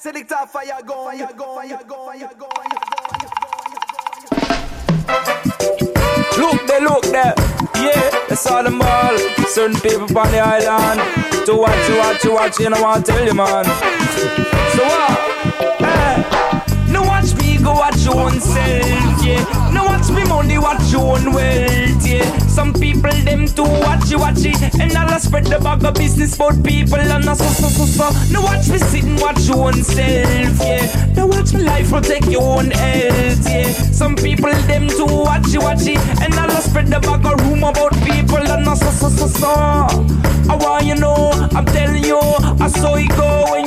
Select a fire gun, fire gun, fire gun, fire gun. Look there, look there. Yeah, it's all them all. Certain people on the island. To watch, to watch, to watch, you what I tell you, man. So what? Hey. No me go watch your own self, yeah. No watch me money, watch your own wealth, yeah. Some people them too watch you watch it, and I'll spread the bag of business about people and so so so so. No watch me sit and watch your own self, yeah. No watch me life protect your own health, yeah. Some people them too watch you watch it, and I'll spread the bag of room about people and I so so so so. I want you know, I'm telling you, I saw it go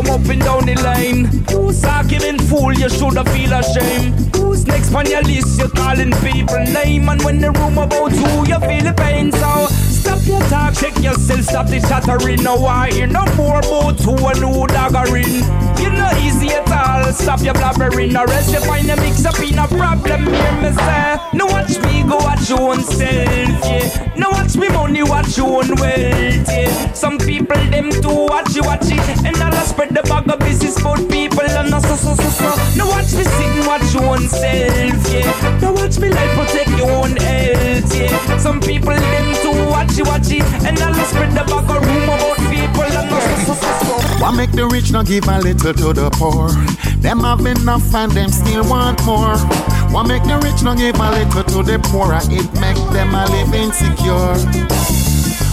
come up and down the line? Who's arguing fool? You shoulda feel ashamed. Who's next on your list? You're calling people name and when the room about you, you feel the pain. So stop your talk, check yourself, stop the chattering. No I hear no more about who and who daggering. You know easy at all. Stop your blabbering, or else you find a mix up in a problem. Hear me say, no watch me go watch your own self, yeah. No watch me money, watch your own wealth, yeah. Some people them too watch you watch it, and spread the bag of business about people and so so so so. No watch me sit and watch your own self, yeah. No watch me life protect your own health, yeah. Some people them too watch you watch it, and I'll spread the bag of room about people and so so so so. Why make the rich not give a little to the poor? Them have enough and them still want more. Why make the rich not give a little to the poor? It make them a live insecure.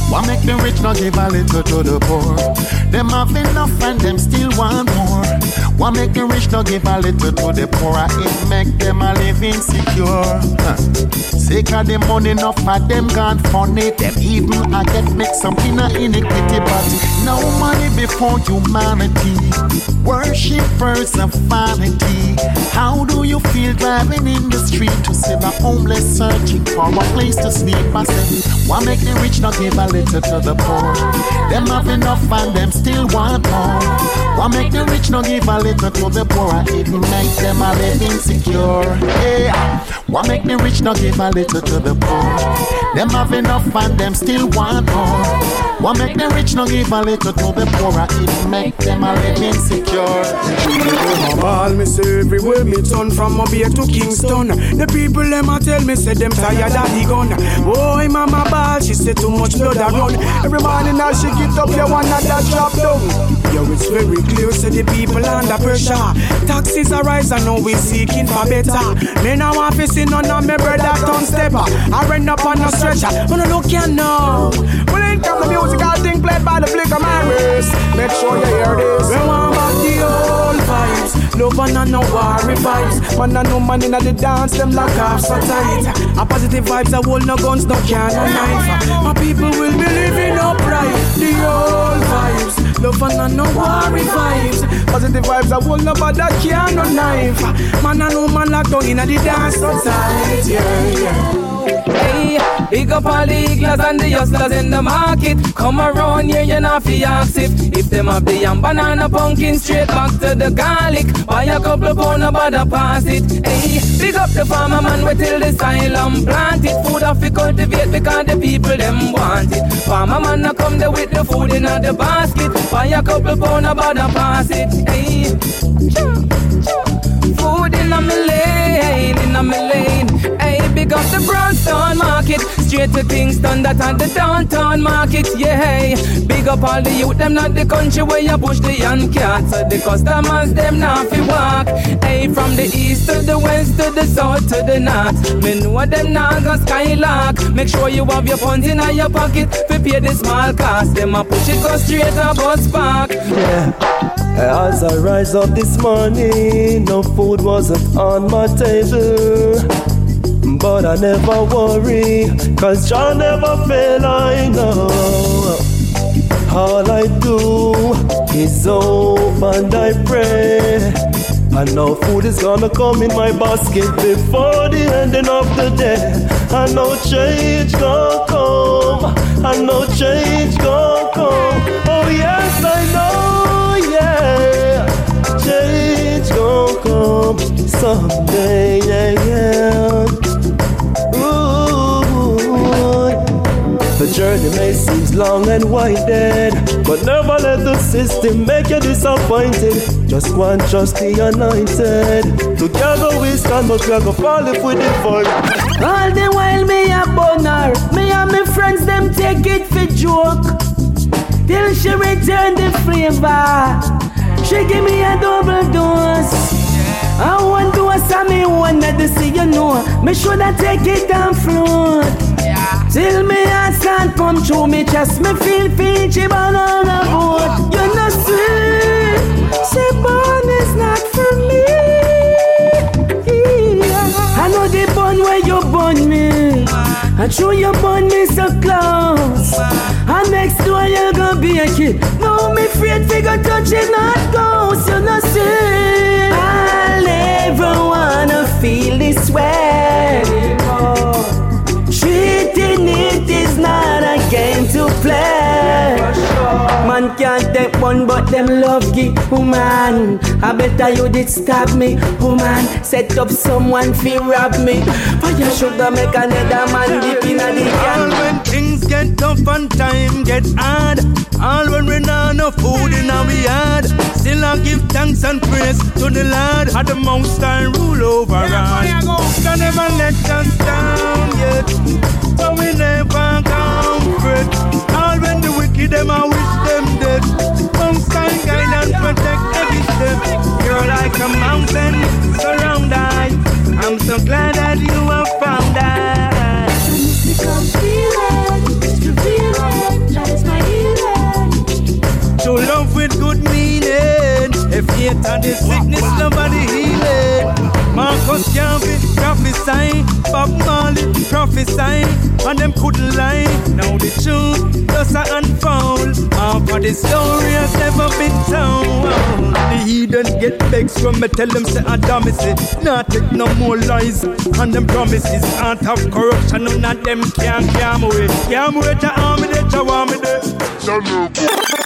Why make the rich not give a little to the poor? Them have enough and them still want more. Why make the rich not give a little to the poor? It make them a live insecure. Huh. Sick of the money, enough for them gone funny. Them even I get make something a iniquity, but no money before humanity. Worshippers of vanity. You feel driving in the street to see the homeless searching for a place to sleep? I said, why make the rich not give a little to the poor? Them have enough and them still want more. Why make the rich no give a little to the poor? It make them a live insecure. Yeah. Why make the rich no give a little to the poor? Them have enough and them still want more. Why make the rich no give a little to the poor? It make them a live insecure. All me say everywhere me turn from Mobile to Kingston. The people them a tell me say them tired of the gun. Boy, mama ball, she say too much blood a run. Every morning now she get up, you want that drop down. Yo, it's very clear, say the people under pressure. Taxes are rise and now we seeking for better. Me now want to see none of me brother turn stepper. I run up on a stretcher, wanna look you know. Well, ain't come the musical thing played by the flick of my wrist. Make sure you hear this. We want back the old vibes. Love and no worry vibes. Man and no man in the dance, them lock off so tight. A positive vibes, I hold no guns, no can, no knife. My people will be living upright. The old vibes. Love and no worry vibes. Positive vibes, a hold no bad, can, no knife. Man and no man locked down in the dance so tight. Yeah, yeah. Big up all the higglers and the hustlers in the market. Come around here, you know, fi if if them have the yam banana pumpkin straight back to the garlic. Buy a couple pound of butter pass it. Hey, big up the farmer man we till the asylum plant it. Food off we cultivate because the people them want it. Farmer man a come there with the food in the basket. Buy a couple pound butter pass it. Hey, food in me lane, in Market, straight to Kingston, that at the downtown market. Yeah, big up all the youth, them not the country where you push the young cats. The customers, them not fi walk. Hey, from the east to the west to the south to the north. Me know them not go skylark. Make sure you have your funds in your pocket pay the small cost. Them a push it go straight to bus park. Yeah. As I rise up this morning, no food wasn't on my table. But I never worry, cause Jah never fail, I know. All I do is hope and I pray. I know food is gonna come in my basket before the ending of the day. I know change gonna come. I know change gonna come. Oh yes, I know, yeah. Change gonna come someday, journey may seem long and winded. But never let the system make you disappointed. Just and trust the anointed. Together we stand, but we are gonna fall if we divide. All the while me a boner, me and my friends them take it for joke. Till she return the flavor, she give me a double dose. I want to ask me one that to see you know. Me should I take it down front. Till me start come through me chest, me feel peachy banana boat. You know sweet, say born is not for me. I know the bun where you bun me. I show you bun me so close. And next door you gonna be a kid. No, me afraid figure it Treating it is not a game to play. Man can't take one, but them love gi woman. I better you did stab me, woman. Set up someone fi rob me. Fire sugar make another man dip in a the can. All when things get tough and time get hard. All when we not no food in our yard. Still I give thanks and praise to the Lord. Had the most time rule over us. Can never let us down when them I wish them dead. Time guide and protect every step. You're like a mountain surround I. I'm so glad that you have found I. To love with good meaning. If hate and the sickness, nobody healing. Marcus Garvey prophesy, Bob Marley prophesy, and them couldn't lie. Now the truth does unfold. Half of the story has never been told. The heathen get vexed when me tell them say Adam is it. Not take no more lies and them promises. Out of corruption, none of them can not scam away. Scam away to army, they want me there.